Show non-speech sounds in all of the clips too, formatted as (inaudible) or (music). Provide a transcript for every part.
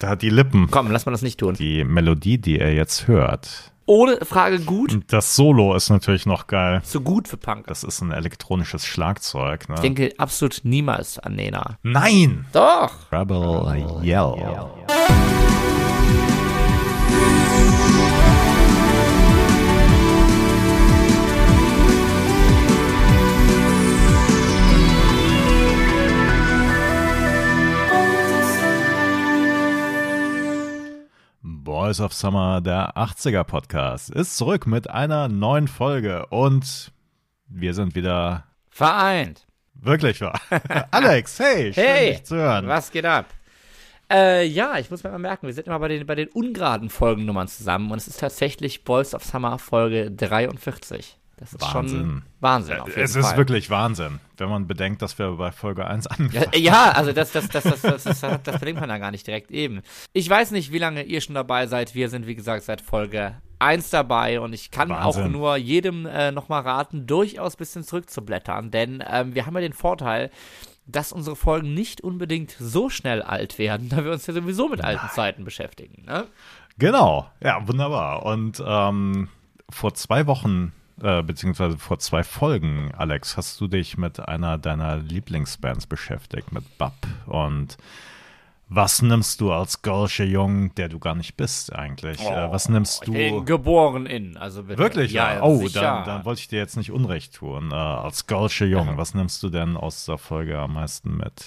Da hat die Lippen. Komm, lass mal das nicht tun. Die Melodie, die er jetzt hört. Ohne Frage gut. Das Solo ist natürlich noch geil. So gut für Punk. Das ist ein elektronisches Schlagzeug. Ne? Ich denke absolut niemals an Nena. Nein! Doch! Rebel Yell. Boys of Summer, der 80er Podcast, ist zurück mit einer neuen Folge und wir sind wieder Vereint. wirklich wahr. (laughs) Alex, hey, schön Hey, dich zu hören. was geht ab? Äh, ja, ich muss mir mal merken, wir sind immer bei den, bei den ungeraden Folgennummern zusammen und es ist tatsächlich Boys of Summer Folge 43. Das ist schon Wahnsinn. Wahnsinn auf jeden Es Fall. ist wirklich Wahnsinn, wenn man bedenkt, dass wir bei Folge 1 Ja, anfangen. ja, also das, das, das, das, das, das, das, das man ja gar nicht direkt eben. Ich weiß nicht, wie lange ihr schon dabei seid. Wir sind, wie gesagt, seit Folge 1 dabei und ich kann auch Wahnsinn. nur jedem äh, nochmal raten, durchaus ein bisschen zurückzublättern, denn ähm, wir haben ja den Vorteil, dass unsere Folgen nicht unbedingt so schnell alt werden, da wir uns ja sowieso mit alten Zeiten beschäftigen. Ne? Genau, ja, wunderbar. Und ähm, vor zwei Wochen, äh, beziehungsweise vor zwei Folgen, Alex, hast du dich mit einer deiner Lieblingsbands beschäftigt, mit Bab. Und was nimmst du als Golsche Jung, der du gar nicht bist eigentlich? äh, was nimmst du? geboren in, also bitte. Wirklich? Ja, oh, sicher. dann, dann wollte ich dir jetzt nicht Unrecht tun. Äh, als Golsche Jung, was nimmst du denn aus der Folge am meisten mit?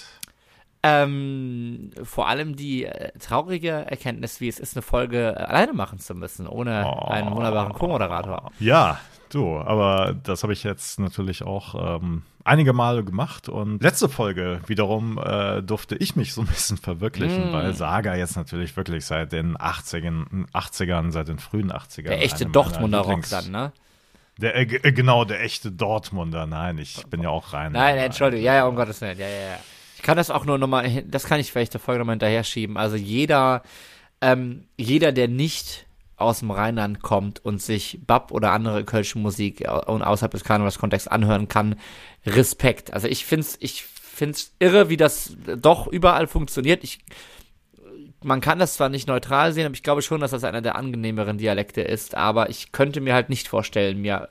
Ähm, vor allem die äh, traurige Erkenntnis, wie es ist, eine Folge alleine machen zu müssen, ohne Oh. einen wunderbaren Co-Moderator. Ja, du, aber das habe ich jetzt natürlich auch ähm, einige Male gemacht und letzte Folge wiederum äh, durfte ich mich so ein bisschen verwirklichen, Mm. weil Saga jetzt natürlich wirklich seit den 80ern, 80ern seit den frühen 80ern. Der echte Dortmunder Rock dann, ne? Der, äh, äh, genau, der echte Dortmunder. Nein, ich bin ja auch rein. Nein, Entschuldigung, ja, ja, um Gottes Willen, ja, ja, ja. Ich kann das auch nur nochmal, das kann ich vielleicht der Folge nochmal hinterher schieben. Also jeder, ähm, jeder, der nicht aus dem Rheinland kommt und sich Bab oder andere kölsche Musik au- und außerhalb des Karnevalskontexts anhören kann, Respekt. Also ich find's, ich find's irre, wie das doch überall funktioniert. Ich, man kann das zwar nicht neutral sehen, aber ich glaube schon, dass das einer der angenehmeren Dialekte ist, aber ich könnte mir halt nicht vorstellen, mir,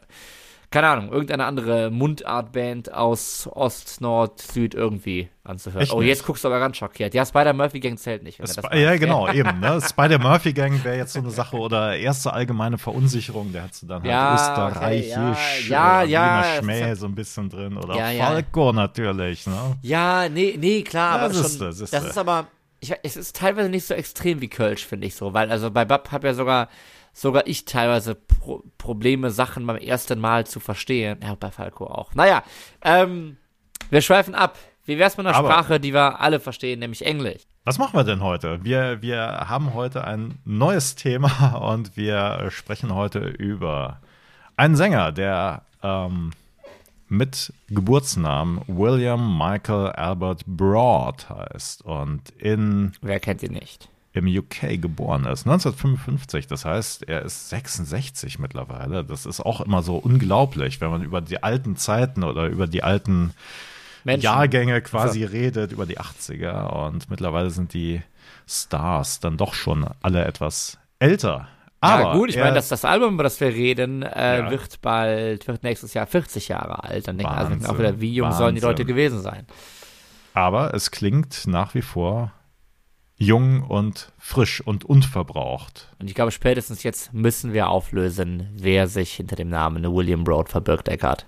keine Ahnung, irgendeine andere Mundartband aus Ost, Nord, Süd irgendwie anzuhören. Echt oh, nicht? jetzt guckst du aber ganz schockiert. Ja, Spider-Murphy Gang zählt nicht. das Sp ja, meinst, genau, (laughs) eben. Ne? Spider-Murphy-Gang wäre jetzt so eine Sache oder erste allgemeine Verunsicherung, der hat so dann halt Ja, österreichisch, okay, ja, äh, ja, das ist Schmäh ja- so ein bisschen drin oder Ja, ja. Falco natürlich, ne? Ja, nee, nee, klar, Ja, aber siehste, schon, siehste. das ist aber, ich, es ist teilweise nicht so extrem wie Kölsch, finde ich so, weil also bei Bab habe ja sogar, sogar ich teilweise Pro Probleme, Sachen beim ersten Mal zu verstehen. Ja, bei Falco auch. Naja, ähm, wir schweifen ab. Wie wär's mit einer Aber- Sprache, die wir alle verstehen, nämlich Englisch? Was machen wir denn heute? Wir, wir haben heute ein neues Thema (laughs) und wir sprechen heute über einen Sänger, der ähm, mit Geburtsnamen William Michael Albert Broad heißt und in, Wer kennt ihn nicht? im UK geboren ist. 1955, das heißt, er ist 66 mittlerweile. Das ist auch immer so unglaublich, wenn man über die alten Zeiten oder über die alten Menschen. Jahrgänge quasi redet über die 80er und mittlerweile sind die Stars dann doch schon alle etwas älter. Aber ja, gut, ich er- meine, dass das Album, über das wir reden, äh, Ja. wird bald, wird nächstes Jahr 40 Jahre alt. Dann denken also Wahnsinn, auch wieder, wie jung sollen die Wahnsinn. Leute gewesen sein? aber es klingt nach wie vor jung und frisch und unverbraucht. Und ich glaube, spätestens jetzt müssen wir auflösen, wer sich hinter dem Namen William Broad verbirgt, Eckart.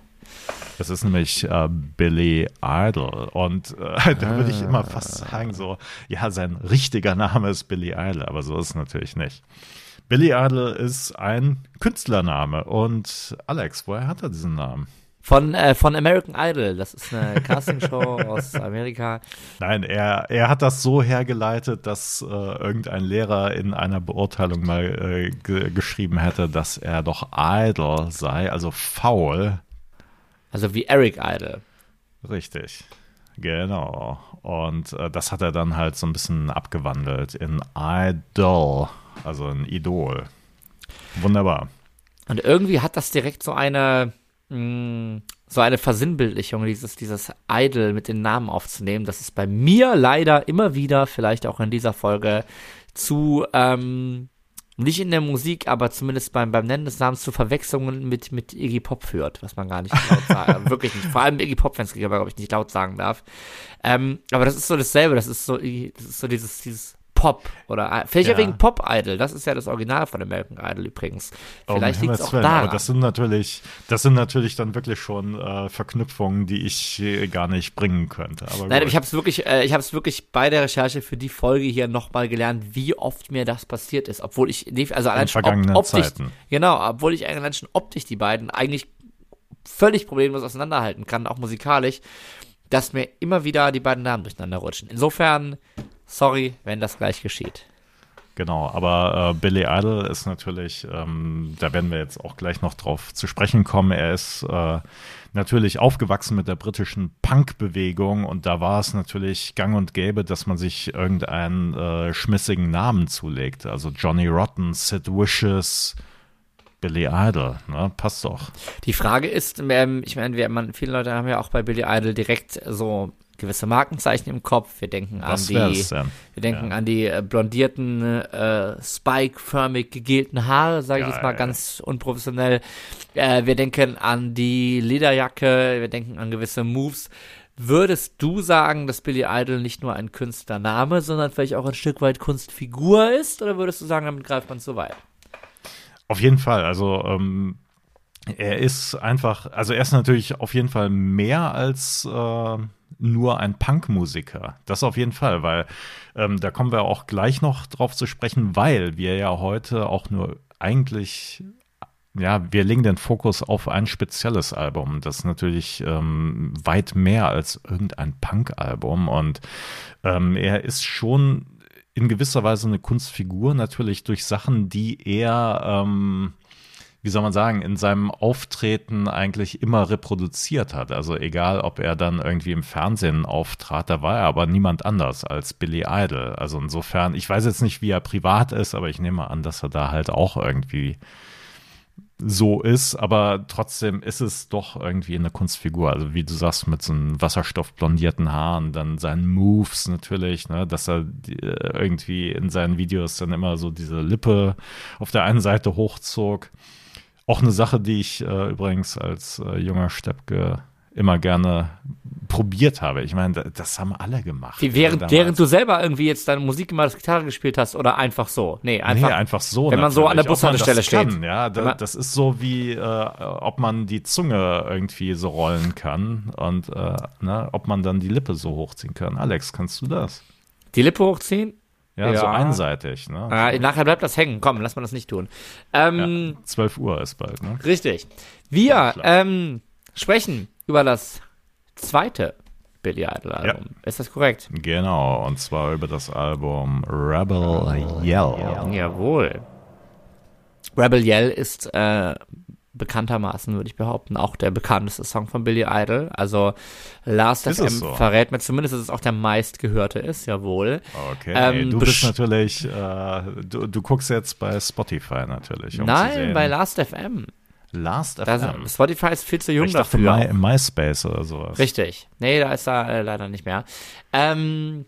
Das ist nämlich äh, Billy Idol. Und äh, (laughs) da würde ich immer fast Ah. sagen, so, ja, sein richtiger Name ist Billy Idol, aber so ist es natürlich nicht. Billy Idol ist ein Künstlername. Und Alex, woher hat er diesen Namen? Von, äh, von American Idol, das ist eine (laughs) Castingshow aus Amerika. Nein, er, er hat das so hergeleitet, dass äh, irgendein Lehrer in einer Beurteilung mal äh, ge geschrieben hätte, dass er doch idle sei, also faul. Also wie Eric Idol. Richtig. Genau. Und äh, das hat er dann halt so ein bisschen abgewandelt in Idol, also ein Idol. Wunderbar. Und irgendwie hat das direkt so eine, mh, so eine Versinnbildlichung, dieses, dieses Idol mit den Namen aufzunehmen. Das ist bei mir leider immer wieder, vielleicht auch in dieser Folge, zu, ähm, nicht in der Musik, aber zumindest beim, beim Nennen des Namens zu Verwechslungen mit, mit Iggy Pop führt, was man gar nicht laut sagen, (laughs) wirklich nicht. Vor allem Iggy Pop-Fans, aber glaube ich nicht laut sagen darf. Ähm, aber das ist so dasselbe, das ist so, das ist so dieses, dieses Pop oder äh, vielleicht ja. wegen Pop Idol. Das ist ja das Original von American Idol übrigens. Vielleicht liegt es auch daran. Aber das sind natürlich, das sind natürlich dann wirklich schon äh, Verknüpfungen, die ich äh, gar nicht bringen könnte. Aber Nein, gut. ich habe es wirklich, äh, ich habe es wirklich bei der Recherche für die Folge hier nochmal gelernt, wie oft mir das passiert ist, obwohl ich also allein schon op optisch, Zeiten. genau, obwohl ich allein schon optisch die beiden eigentlich völlig problemlos auseinanderhalten kann, auch musikalisch, dass mir immer wieder die beiden Namen durcheinander rutschen. Insofern Sorry, wenn das gleich geschieht. Genau, aber äh, Billy Idol ist natürlich, ähm, da werden wir jetzt auch gleich noch drauf zu sprechen kommen. Er ist äh, natürlich aufgewachsen mit der britischen Punk-Bewegung und da war es natürlich gang und gäbe, dass man sich irgendeinen äh, schmissigen Namen zulegt. Also Johnny Rotten, Sid Vicious, Billy Idol, ne? Passt doch. Die Frage ist, ähm, ich meine, wir, man, viele Leute haben ja auch bei Billy Idol direkt so gewisse Markenzeichen im Kopf. Wir denken Was an die, wir denken ja. an die äh, blondierten, äh, spike-förmig gegelten Haare, sage ich ja, jetzt mal ja. ganz unprofessionell. Äh, wir denken an die Lederjacke, wir denken an gewisse Moves. Würdest du sagen, dass Billy Idol nicht nur ein Künstlername, sondern vielleicht auch ein Stück weit Kunstfigur ist? Oder würdest du sagen, damit greift man zu weit? Auf jeden Fall. Also ähm, er ist einfach, also er ist natürlich auf jeden Fall mehr als äh, nur ein Punkmusiker. Das auf jeden Fall, weil ähm, da kommen wir auch gleich noch drauf zu sprechen, weil wir ja heute auch nur eigentlich ja, wir legen den Fokus auf ein spezielles Album. Das ist natürlich ähm, weit mehr als irgendein Punk-Album. Und ähm, er ist schon in gewisser Weise eine Kunstfigur, natürlich durch Sachen, die er ähm, wie soll man sagen, in seinem Auftreten eigentlich immer reproduziert hat. Also egal, ob er dann irgendwie im Fernsehen auftrat, da war er aber niemand anders als Billy Idol. Also insofern, ich weiß jetzt nicht, wie er privat ist, aber ich nehme an, dass er da halt auch irgendwie so ist, aber trotzdem ist es doch irgendwie eine Kunstfigur. Also wie du sagst, mit so einem wasserstoffblondierten Haaren, dann seinen Moves natürlich, ne, dass er irgendwie in seinen Videos dann immer so diese Lippe auf der einen Seite hochzog. Auch eine Sache, die ich äh, übrigens als äh, junger Steppke immer gerne probiert habe. Ich meine, das haben alle gemacht. Wie, während, während du selber irgendwie jetzt deine Musik immer als Gitarre gespielt hast oder einfach so? Nee, einfach, nee, einfach so. Wenn man so an der Bushaltestelle steht. Kann, ja, da, das ist so wie, äh, ob man die Zunge irgendwie so rollen kann und äh, ne, ob man dann die Lippe so hochziehen kann. Alex, kannst du das? Die Lippe hochziehen? Ja, ja, so einseitig. Ne? Äh, nachher bleibt das hängen. Komm, lass mal das nicht tun. Ähm, ja, 12 Uhr ist bald, ne? Richtig. Wir ja, ähm, sprechen über das zweite Billy Idol Album. Ja. Ist das korrekt? Genau, und zwar über das Album Rebel Yell. Jawohl. Rebel Yell ist äh, bekanntermaßen, würde ich behaupten, auch der bekannteste Song von Billy Idol. Also Last ist FM so? verrät mir zumindest, dass es auch der meistgehörte ist, jawohl. Okay, ähm, du bist natürlich, äh, du, du guckst jetzt bei Spotify natürlich. Um Nein, bei Last FM. Last FM. Spotify ist viel zu jung ich dachte dafür. My, MySpace oder sowas. Richtig. Nee, da ist er äh, leider nicht mehr. Ähm,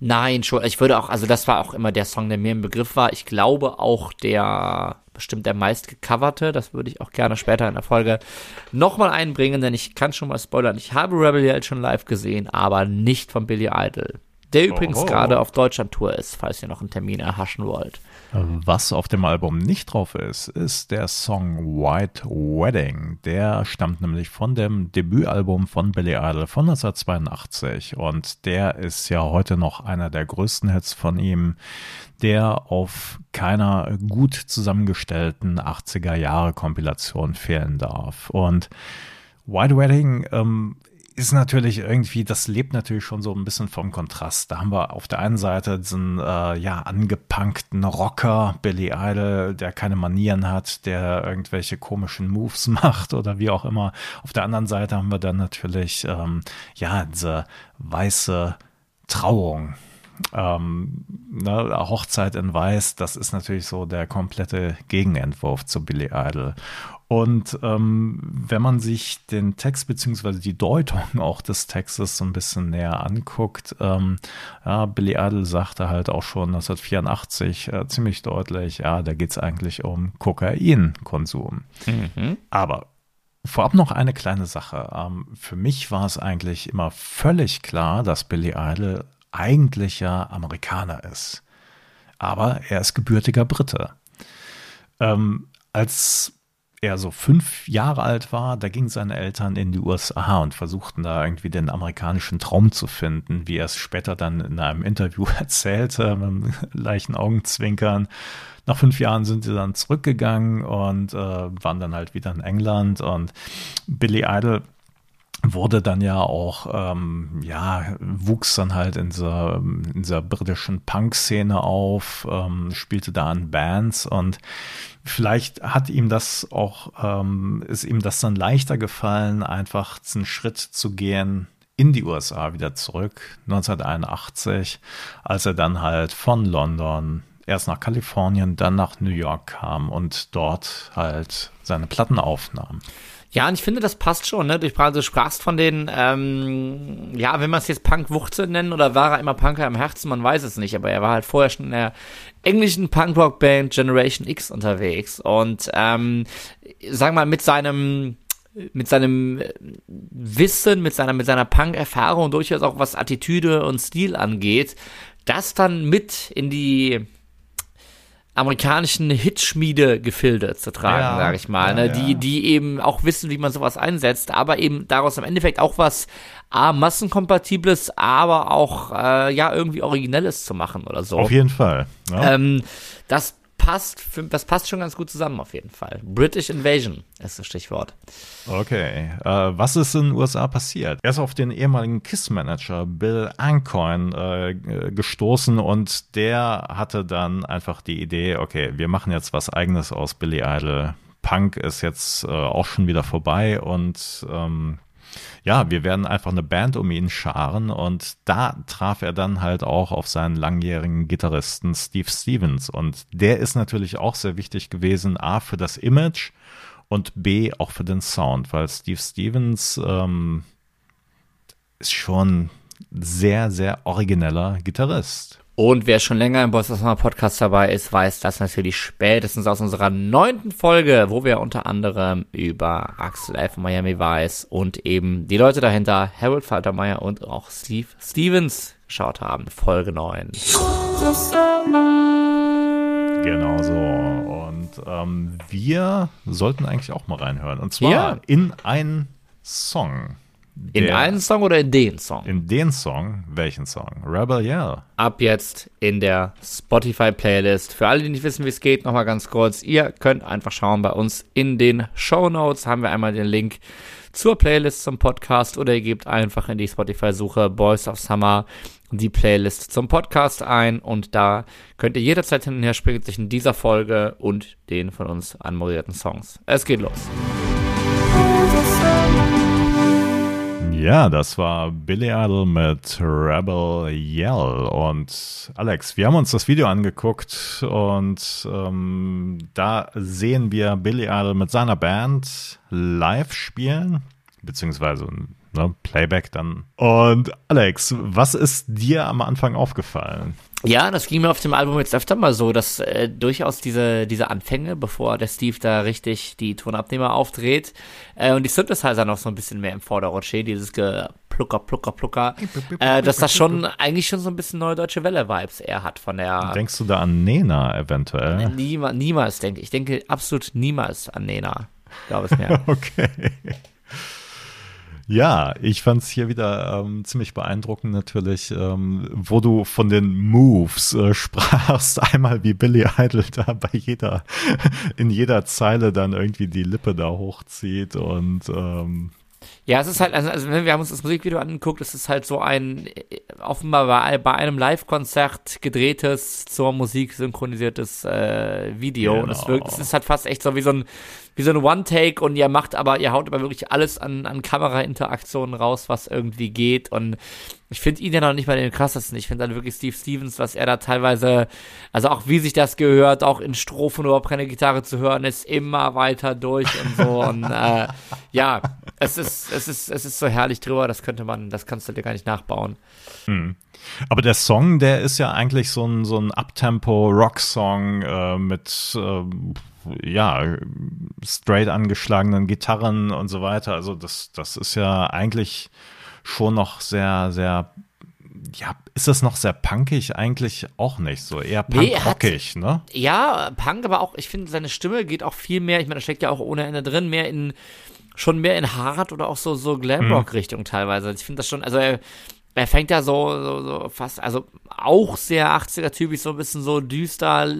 nein, schon, ich würde auch, also das war auch immer der Song, der mir im Begriff war. Ich glaube auch der bestimmt der meist gecoverte. Das würde ich auch gerne später in der Folge nochmal einbringen, denn ich kann schon mal spoilern. Ich habe Rebel Yell schon live gesehen, aber nicht von Billy Idol. Der übrigens gerade auf Deutschland-Tour ist, falls ihr noch einen Termin erhaschen wollt. Was auf dem Album nicht drauf ist, ist der Song White Wedding. Der stammt nämlich von dem Debütalbum von Billy Idol von 1982 und der ist ja heute noch einer der größten Hits von ihm, der auf keiner gut zusammengestellten 80er Jahre Kompilation fehlen darf. Und White Wedding ähm, ist natürlich irgendwie, das lebt natürlich schon so ein bisschen vom Kontrast. Da haben wir auf der einen Seite diesen äh, ja angepunkten Rocker Billy Idol, der keine Manieren hat, der irgendwelche komischen Moves (laughs) macht oder wie auch immer. Auf der anderen Seite haben wir dann natürlich ähm, ja diese weiße Trauung ähm, ne, Hochzeit in Weiß, das ist natürlich so der komplette Gegenentwurf zu Billy Idol. Und ähm, wenn man sich den Text beziehungsweise die Deutung (laughs) auch des Textes so ein bisschen näher anguckt, ähm, ja, Billy Idol sagte halt auch schon 1984 äh, ziemlich deutlich, ja, da geht es eigentlich um Kokainkonsum. Mhm. Aber Vorab noch eine kleine Sache. Ähm, für mich war es eigentlich immer völlig klar, dass Billy Idol eigentlich ja Amerikaner ist. Aber er ist gebürtiger Brite. Ähm, als er so fünf Jahre alt war, da gingen seine Eltern in die USA und versuchten da irgendwie den amerikanischen Traum zu finden, wie er es später dann in einem Interview (laughs) erzählte, mit einem leichten Augenzwinkern. Nach fünf Jahren sind sie dann zurückgegangen und äh, waren dann halt wieder in England und Billy Idol wurde dann ja auch, ähm, ja, wuchs dann halt in dieser, in dieser britischen Punk-Szene auf, ähm, spielte da in Bands und vielleicht hat ihm das auch, ähm, ist ihm das dann leichter gefallen, einfach einen Schritt zu gehen in die USA wieder zurück, 1981, als er dann halt von London erst nach Kalifornien, dann nach New York kam und dort halt seine Platten aufnahm. Ja, und ich finde, das passt schon, ne? Du, sprachst von den, ähm, ja, wenn man es jetzt Punk-Wuchtel nennen oder war er immer Punker im Herzen, man weiß es nicht, aber er war halt vorher schon in der englischen Punk-Rock-Band Generation X unterwegs und, ähm, sag mal, mit seinem, mit seinem Wissen, mit seiner, mit seiner Punk-Erfahrung durchaus auch was Attitüde und Stil angeht, das dann mit in die amerikanischen Hitschmiede-Gefilde zu tragen, ja, sage ich mal, ja, ne? die, die eben auch wissen, wie man sowas einsetzt, aber eben daraus im Endeffekt auch was A, massenkompatibles, aber auch äh, ja irgendwie originelles zu machen oder so. Auf jeden Fall. Ja. Ähm, das passt, das passt schon ganz gut zusammen auf jeden Fall. British Invasion ist das Stichwort. Okay. Äh, was ist in den USA passiert? Er ist auf den ehemaligen KISS-Manager Bill Ancoin äh, gestoßen und der hatte dann einfach die Idee, okay, wir machen jetzt was eigenes aus Billy Idol. Punk ist jetzt äh, auch schon wieder vorbei und ähm, ja, wir werden einfach eine Band um ihn scharen und da traf er dann halt auch auf seinen langjährigen Gitarristen Steve Stevens und der ist natürlich auch sehr wichtig gewesen, a für das Image und b auch für den Sound, weil Steve Stevens ähm, ist schon sehr, sehr origineller Gitarrist. Und wer schon länger im Boss of Podcast dabei ist, weiß das natürlich spätestens aus unserer neunten Folge, wo wir unter anderem über Axel F. Miami Vice und eben die Leute dahinter, Harold Faltermeier und auch Steve Stevens geschaut haben. Folge 9. Genau so. Und ähm, wir sollten eigentlich auch mal reinhören. Und zwar ja. in einen Song. In einen Song oder in den Song? In den Song. Welchen Song? Rebel Yell. Ab jetzt in der Spotify-Playlist. Für alle, die nicht wissen, wie es geht, nochmal ganz kurz. Ihr könnt einfach schauen bei uns in den Show Notes. Haben wir einmal den Link zur Playlist zum Podcast oder ihr gebt einfach in die Spotify-Suche Boys of Summer die Playlist zum Podcast ein und da könnt ihr jederzeit hin und her springen zwischen dieser Folge und den von uns anmoderierten Songs. Es geht los. Ja, das war Billy Idol mit Rebel Yell. Und Alex, wir haben uns das Video angeguckt und ähm, da sehen wir Billy Idol mit seiner Band live spielen, beziehungsweise ne, Playback dann. Und Alex, was ist dir am Anfang aufgefallen? Ja, das ging mir auf dem Album jetzt öfter mal so, dass äh, durchaus diese, diese Anfänge, bevor der Steve da richtig die Tonabnehmer aufdreht äh, und die Synthesizer noch so ein bisschen mehr im Vordergrund stehen, dieses Plucker, Plucker, Plucker, äh, dass das schon eigentlich schon so ein bisschen neue deutsche Welle-Vibes eher hat von der. Denkst du da an Nena eventuell? Niemals, niemals denke ich. Ich denke absolut niemals an Nena. Glaube es mir. (laughs) okay. Ja, ich fand es hier wieder ähm, ziemlich beeindruckend natürlich, ähm, wo du von den Moves äh, (laughs) sprachst. Einmal wie Billy Idol da bei jeder, (laughs) in jeder Zeile dann irgendwie die Lippe da hochzieht und ähm, ja, es ist halt, also, also wir haben uns das Musikvideo angeguckt, es ist halt so ein äh, offenbar bei, bei einem Live-Konzert gedrehtes, zur Musik synchronisiertes äh, Video. Genau. Und es wirkt, es ist halt fast echt so wie so ein, wie so ein One-Take und ihr macht aber, ihr haut aber wirklich alles an, an Kamera-Interaktionen raus, was irgendwie geht. Und ich finde ihn ja noch nicht mal den krassesten. Ich finde dann wirklich Steve Stevens, was er da teilweise, also auch wie sich das gehört, auch in Strophen überhaupt keine Gitarre zu hören, ist immer weiter durch und so. (laughs) und äh, ja, es ist, es ist, es ist so herrlich drüber, das könnte man, das kannst du dir gar nicht nachbauen. Hm. Aber der Song, der ist ja eigentlich so ein, so ein Uptempo-Rock-Song äh, mit äh, ja, straight angeschlagenen Gitarren und so weiter. Also das, das ist ja eigentlich schon noch sehr, sehr, ja, ist das noch sehr punkig? Eigentlich auch nicht so, eher punkrockig, nee, ne? Ja, Punk, aber auch, ich finde, seine Stimme geht auch viel mehr, ich meine, da steckt ja auch ohne Ende drin, mehr in, schon mehr in Hard oder auch so, so Glamrock-Richtung mhm. teilweise. Ich finde das schon, also er, er fängt ja so, so, so fast, also auch sehr 80er-typisch, so ein bisschen so düster,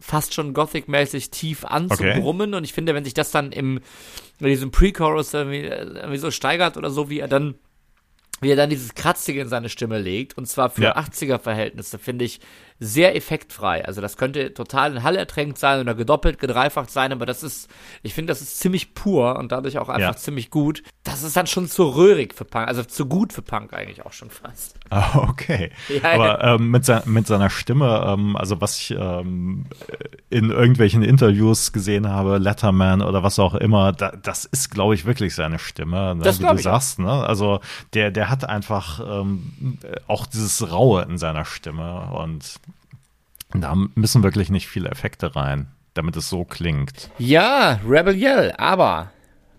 fast schon Gothic-mäßig tief an okay. zu brummen. Und ich finde, wenn sich das dann im, in diesem Pre-Chorus irgendwie, irgendwie so steigert oder so, wie er dann wie er dann dieses Kratzige in seine Stimme legt. Und zwar für ja. 80er-Verhältnisse, finde ich, sehr effektfrei. Also das könnte total in Hall ertränkt sein oder gedoppelt, gedreifacht sein, aber das ist, ich finde, das ist ziemlich pur und dadurch auch einfach ja. ziemlich gut. Das ist dann schon zu röhrig für Punk, also zu gut für Punk eigentlich auch schon fast. Ah, okay. (laughs) Ja, aber. Ähm, mit, se mit, seiner Stimme, ähm, also was ich ähm, in irgendwelchen Interviews gesehen habe, Letterman oder was auch immer, da, das ist, glaube ich, wirklich seine Stimme, ne, das wie du sagst. Ne? Also der, der hat einfach ähm, auch dieses Raue in seiner Stimme und da müssen wirklich nicht viele Effekte rein, damit es so klingt. Ja, Rebel Yell, aber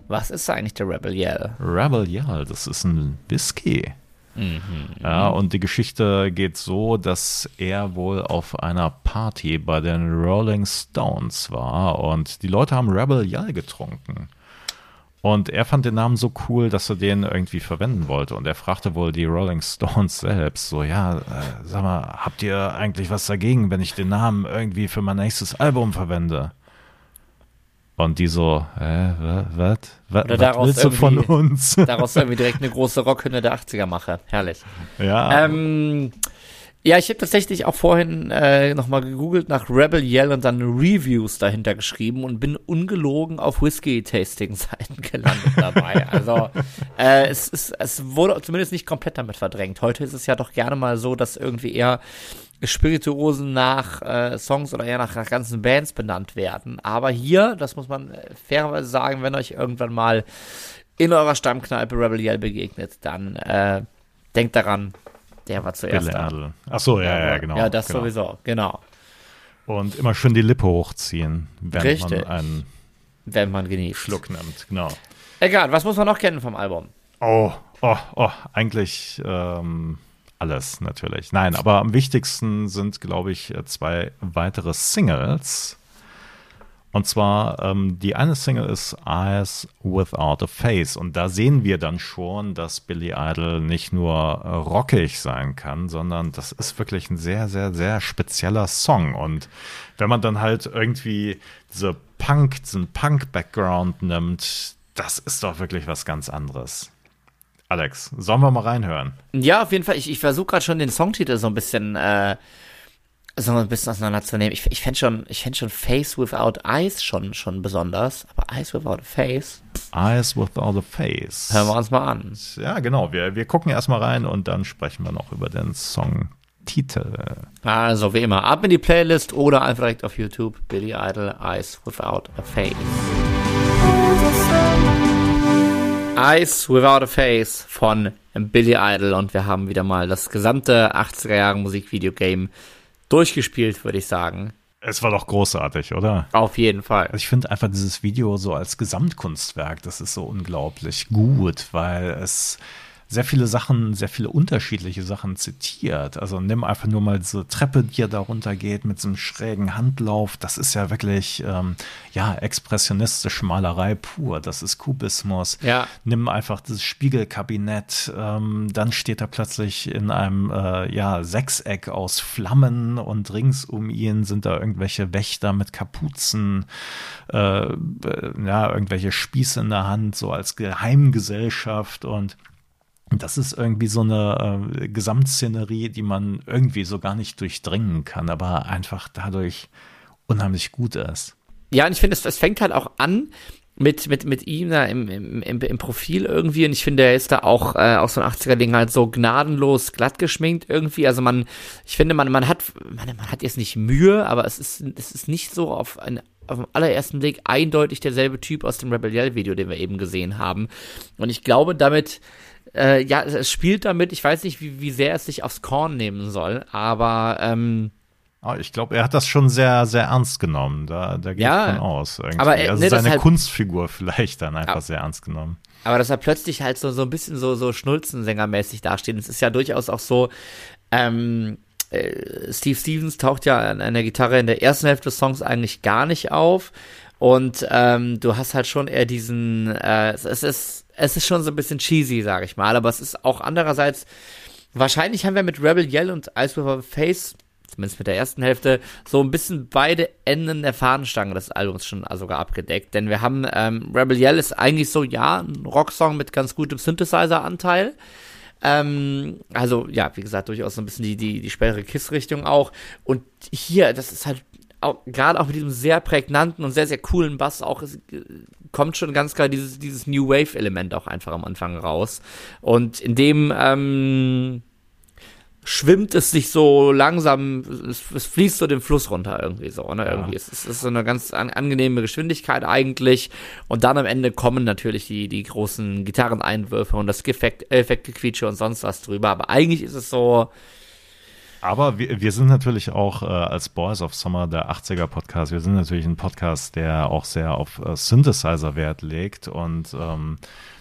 was ist eigentlich der Rebel Yell? Rebel Yell, das ist ein Whisky. Mhm. Ja, und die Geschichte geht so, dass er wohl auf einer Party bei den Rolling Stones war und die Leute haben Rebel Yell getrunken. Und er fand den Namen so cool, dass er den irgendwie verwenden wollte. Und er fragte wohl die Rolling Stones (laughs) selbst so, ja, äh, sag mal, habt ihr eigentlich was dagegen, wenn ich den Namen irgendwie für mein nächstes Album verwende? Und die so, äh, was? Was willst du von uns? daraus irgendwie direkt eine große Rockhünde der 80er mache. Herrlich. Ja. Ähm, ja, ich habe tatsächlich auch vorhin äh, nochmal gegoogelt nach Rebel Yell und dann Reviews dahinter geschrieben und bin ungelogen auf Whisky-Tasting-Seiten (laughs) gelandet dabei. also äh, es, ist, es wurde zumindest nicht komplett damit verdrängt. Heute ist es ja doch gerne mal so, dass irgendwie eher Spirituosen nach äh, Songs oder eher nach, nach ganzen Bands benannt werden. Aber hier, das muss man äh, fairerweise sagen, wenn euch irgendwann mal in eurer Stammkneipe Rebel Yell begegnet, dann äh, denkt daran, der war zuerst Bill da. Ach so, ja, ja, genau. Ja, das genau. sowieso, genau. Und immer schön die Lippe hochziehen, wenn Richtig. man einen wenn man genießt. Schluck nimmt, genau. Egal, was muss man noch kennen vom Album? Oh, oh, oh, eigentlich ähm, alles natürlich. Nein, aber am wichtigsten sind, glaube ich, zwei weitere Singles. Und zwar, ähm, die eine Single ist Eyes Without a Face. Und da sehen wir dann schon, dass Billy Idol nicht nur äh, rockig sein kann, sondern das ist wirklich ein sehr, sehr, sehr spezieller Song. Und wenn man dann halt irgendwie diese Punk, diesen Punk-Background nimmt, das ist doch wirklich was ganz anderes. Alex, sollen wir mal reinhören? Ja, auf jeden Fall. Ich, ich versuche gerade schon den Songtitel so ein bisschen äh, so ein bisschen auseinanderzunehmen. Ich, ich fände schon, ich fände schon Face Without Eyes schon, schon besonders, aber Eyes Without a Face. Eyes Without a Face. Hören wir uns mal an. Ja, genau. Wir, wir gucken erstmal rein und dann sprechen wir noch über den Songtitel. Also, wie immer, ab in die Playlist oder einfach direkt auf YouTube. Billy Idol, Eyes Without a Face. Eyes Without a Face von Billy Idol und wir haben wieder mal das gesamte 80er Jahre Musikvideo-Game durchgespielt, würde ich sagen. Es war doch großartig, oder? Auf jeden Fall. Also ich finde einfach dieses Video so als Gesamtkunstwerk, das ist so unglaublich gut, weil es sehr viele Sachen, sehr viele unterschiedliche Sachen zitiert. Also nimm einfach nur mal diese Treppe, die ja da runtergeht mit so einem schrägen Handlauf. Das ist ja wirklich, ähm, ja, expressionistische Malerei pur. Das ist Kubismus. Ja. Nimm einfach das Spiegelkabinett. Ähm, dann steht er plötzlich in einem, äh, ja, Sechseck aus Flammen und rings um ihn sind da irgendwelche Wächter mit Kapuzen, äh, ja, irgendwelche Spieße in der Hand, so als Geheimgesellschaft und das ist irgendwie so eine äh, Gesamtszenerie, die man irgendwie so gar nicht durchdringen kann, aber einfach dadurch unheimlich gut ist. Ja, und ich finde, es, es fängt halt auch an mit, mit, mit ihm da im, im, im, im Profil irgendwie und ich finde, er ist da auch äh, aus so ein 80er-Ding halt so gnadenlos glatt geschminkt irgendwie. Also man, ich finde, man, man hat, man, man hat jetzt nicht Mühe, aber es ist, es ist nicht so auf ein auf den allerersten Blick eindeutig derselbe Typ aus dem Rebellion-Video, den wir eben gesehen haben. Und ich glaube, damit, äh, ja, es spielt damit, ich weiß nicht, wie, wie sehr es sich aufs Korn nehmen soll, aber ähm, Oh, ich glaube, er hat das schon sehr, sehr ernst genommen. Da, da geht Ja, von aus. Irgendwie. aber er- also ne, seine halt- Kunstfigur vielleicht dann einfach Ja. sehr ernst genommen. Aber dass er plötzlich halt so, so ein bisschen so, so Schnulzensängermäßig dasteht. Es ist ja durchaus auch so, ähm, äh, Steve Stevens taucht ja an, an der Gitarre in der ersten Hälfte des Songs eigentlich gar nicht auf. Und ähm, du hast halt schon eher diesen, äh, es, ist, es ist schon so ein bisschen cheesy, sag ich mal, aber es ist auch andererseits, wahrscheinlich haben wir mit Rebel Yell und Ice a Face, zumindest mit der ersten Hälfte, so ein bisschen beide Enden der Fahnenstange des Albums schon sogar abgedeckt. Denn wir haben, ähm, Rebel Yell ist eigentlich so, ja, ein Rocksong mit ganz gutem Synthesizer-Anteil. Ähm, also, ja, wie gesagt, durchaus so ein bisschen die, die, die spätere Kiss-Richtung auch. Und hier, das ist halt gerade auch mit diesem sehr prägnanten und sehr, sehr coolen Bass auch, es, äh, kommt schon ganz klar dieses, dieses New Wave-Element auch einfach am Anfang raus. Und in dem, ähm, schwimmt es sich so langsam, es, es fließt so den Fluss runter irgendwie so, ne? Ja. Irgendwie. Es, ist- es ist so eine ganz an, angenehme Geschwindigkeit eigentlich. Und dann am Ende kommen natürlich die, die großen Gitarreneinwürfe und das Effekt, und sonst was drüber. Aber eigentlich ist es so, Aber wir, wir sind natürlich auch äh, als Boys of Summer der 80er Podcast, wir sind natürlich ein Podcast, der auch sehr auf äh, Synthesizer Wert legt und ähm,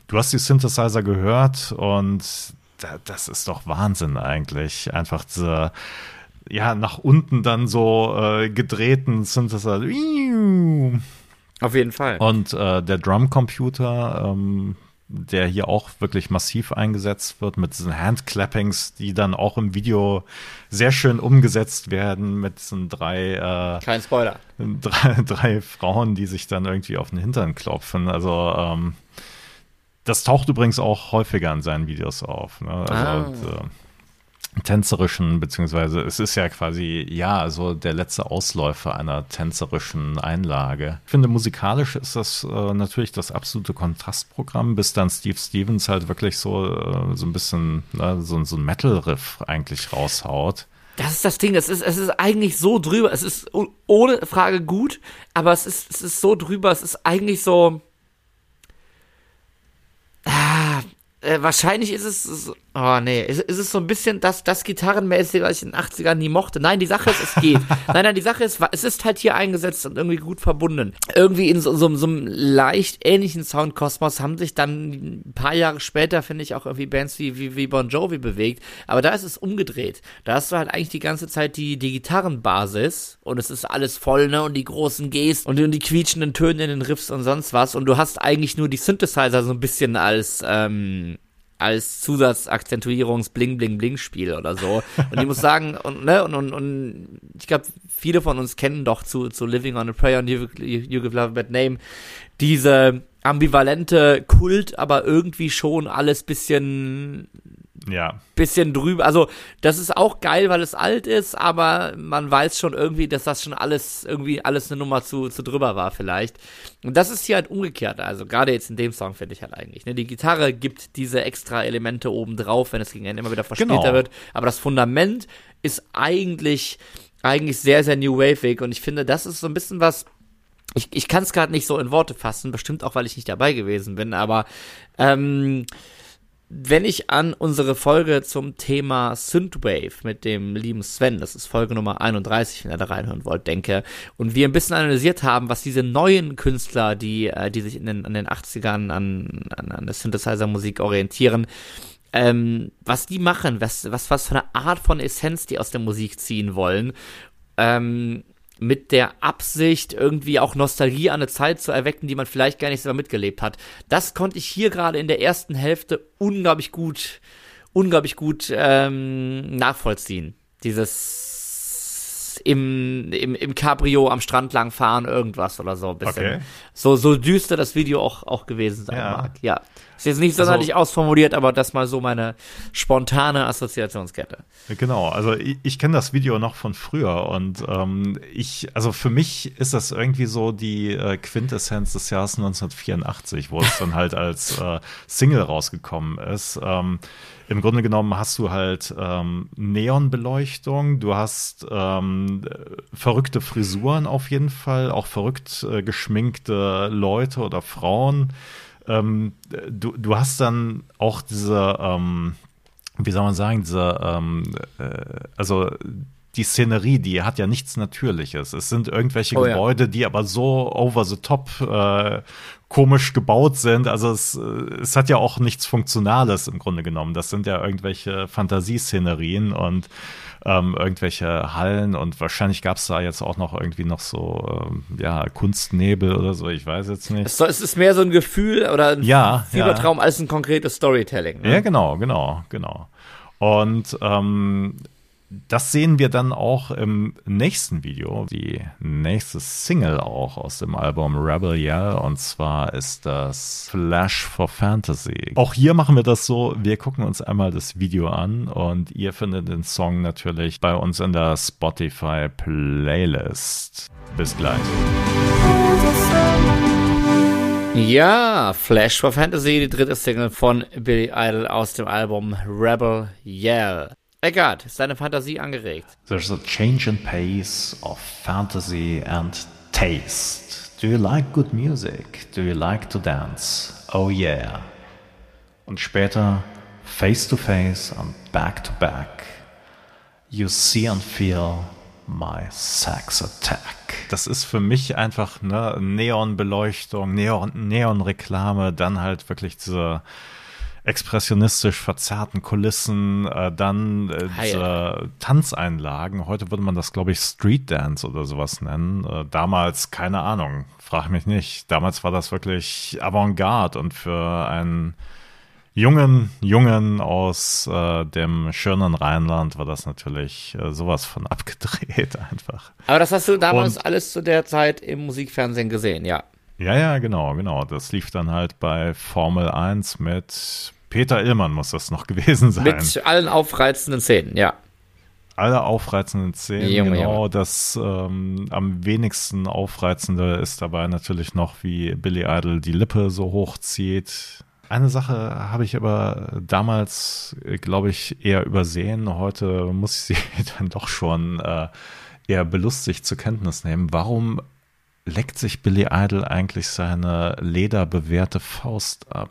du hast die Synthesizer gehört und da, das ist doch Wahnsinn eigentlich. Einfach diese, ja, nach unten dann so äh, gedrehten Synthesizer. auf jeden Fall. Und äh, der Drumcomputer, ähm, der hier auch wirklich massiv eingesetzt wird, mit diesen Handclappings, die dann auch im Video sehr schön umgesetzt werden, mit diesen drei, äh, Kein Spoiler. (laughs) drei, drei Frauen, die sich dann irgendwie auf den Hintern klopfen. Also ähm, das taucht übrigens auch häufiger in seinen Videos auf. Ne? Also Ah. und, äh, tänzerischen, beziehungsweise es ist ja quasi, ja, so der letzte Ausläufer einer tänzerischen Einlage. Ich finde, musikalisch ist das äh, natürlich das absolute Kontrastprogramm, bis dann Steve Stevens halt wirklich so, äh, so ein bisschen ne, so, so ein Metal-Riff eigentlich raushaut. Das ist das Ding, es ist, es ist eigentlich so drüber, es ist ohne Frage gut, aber es ist, es ist so drüber, es ist eigentlich so. Ah, äh, wahrscheinlich ist es. so- Oh nee, ist, ist es so ein bisschen das, das Gitarrenmäßige, was ich in den 80ern nie mochte. Nein, die Sache ist, es geht. (laughs) nein, nein, die Sache ist, es ist halt hier eingesetzt und irgendwie gut verbunden. Irgendwie in so, so, so einem leicht ähnlichen Soundkosmos haben sich dann ein paar Jahre später, finde ich, auch irgendwie Bands wie, wie, wie Bon Jovi bewegt. Aber da ist es umgedreht. Da hast du halt eigentlich die ganze Zeit die, die Gitarrenbasis und es ist alles voll, ne? Und die großen Gs und die, und die quietschenden Töne in den Riffs und sonst was. Und du hast eigentlich nur die Synthesizer so ein bisschen als, ähm, als Zusatzakzentuierungs-Bling-Bling-Bling-Spiel oder so. Und ich muss sagen, und, ne, und, und, und ich glaube, viele von uns kennen doch zu, zu Living on a Prayer und you, you Give Love a Bad Name diese ambivalente Kult, aber irgendwie schon alles bisschen Ja, bisschen drüber. Also, das ist auch geil, weil es alt ist, aber man weiß schon irgendwie, dass das schon alles, irgendwie alles eine Nummer zu, zu drüber war, vielleicht. Und das ist hier halt umgekehrt. Also, gerade jetzt in dem Song finde ich halt eigentlich. Ne? Die Gitarre gibt diese extra Elemente oben drauf, wenn es gegen Ende immer wieder verspielter Genau. wird. Aber das Fundament ist eigentlich, eigentlich sehr, sehr New Wave-ig. Und ich finde, das ist so ein bisschen was, ich, ich kann es gerade nicht so in Worte fassen, bestimmt auch, weil ich nicht dabei gewesen bin, aber ähm, wenn ich an unsere Folge zum Thema Synthwave mit dem lieben Sven, das ist Folge Nummer 31, wenn ihr da reinhören wollt, denke, und wir ein bisschen analysiert haben, was diese neuen Künstler, die, äh, die sich in den, an den 80ern an, an, an der Synthesizer-Musik orientieren, ähm, was die machen, was, was, was für eine Art von Essenz die aus der Musik ziehen wollen, ähm, mit der Absicht, irgendwie auch Nostalgie an eine Zeit zu erwecken, die man vielleicht gar nicht selber mitgelebt hat. Das konnte ich hier gerade in der ersten Hälfte unglaublich gut, unglaublich gut ähm, nachvollziehen. Dieses im, im, im Cabrio am Strand lang fahren, irgendwas oder so. Ein bisschen. Okay. So, so düster das Video auch, auch gewesen sein Ja. mag. Ja. Ist jetzt nicht sonderlich Also- ausformuliert, aber das mal so meine spontane Assoziationskette. Genau, also ich, ich kenne das Video noch von früher und ähm, ich, also für mich ist das irgendwie so die äh, Quintessenz des Jahres 1984, wo es dann halt als äh, Single rausgekommen ist. Ähm, Im Grunde genommen hast du halt ähm, Neonbeleuchtung, du hast ähm, verrückte Frisuren auf jeden Fall, auch verrückt äh, geschminkte Leute oder Frauen. Ähm, du, du hast dann auch diese, ähm, wie soll man sagen, diese, ähm, äh, also die Szenerie, die hat ja nichts Natürliches. Es sind irgendwelche Oh ja. Gebäude, die aber so over the top äh, komisch gebaut sind. Also es, äh, es hat ja auch nichts Funktionales im Grunde genommen. Das sind ja irgendwelche Fantasieszenerien und ähm, irgendwelche Hallen und wahrscheinlich gab es da jetzt auch noch irgendwie noch so ähm, ja Kunstnebel oder so. Ich weiß jetzt nicht. Es, soll, es ist mehr so ein Gefühl oder ein Ja, Fiebertraum als ein konkretes Storytelling. Ne? Ja, genau, genau, genau. Und ähm, das sehen wir dann auch im nächsten Video, die nächste Single auch aus dem Album Rebel Yell. Und zwar ist das Flash for Fantasy. Auch hier machen wir das so, wir gucken uns einmal das Video an und ihr findet den Song natürlich bei uns in der Spotify Playlist. Bis gleich. Ja, Flash for Fantasy, die dritte Single von Billy Idol aus dem Album Rebel Yell. Eckart, ist deine Fantasie angeregt? There's a change in pace of fantasy and taste. Do you like good music? Do you like to dance? Oh yeah. Und später face to face and back to back. You see and feel my sex attack. Das ist für mich einfach ne Neonbeleuchtung, Neon, Neonreklame, dann halt wirklich diese expressionistisch verzerrten Kulissen, äh, dann äh, diese Tanzeinlagen. Heute würde man das, glaube ich, Street Dance oder sowas nennen. Äh, damals, keine Ahnung, frag mich nicht. Damals war das wirklich Avantgarde und für einen jungen Jungen aus äh, dem schönen Rheinland war das natürlich äh, sowas von (laughs) abgedreht einfach. Aber das hast du damals Und- alles zu der Zeit im Musikfernsehen gesehen, ja. Ja, ja, genau, genau. Das lief dann halt bei Formel 1 mit Peter Illmann muss das noch (laughs) gewesen sein. Mit allen aufreizenden Szenen, ja. Alle aufreizenden Szenen, Junge, genau. Junge. Das ähm, am wenigsten aufreizende ist dabei natürlich noch, wie Billy Idol die Lippe so hochzieht. Eine Sache habe ich aber damals, glaube ich, eher übersehen. Heute muss ich sie (laughs) dann doch schon äh, eher belustigt zur Kenntnis nehmen. Warum leckt sich Billy Idol eigentlich seine lederbewehrte Faust ab?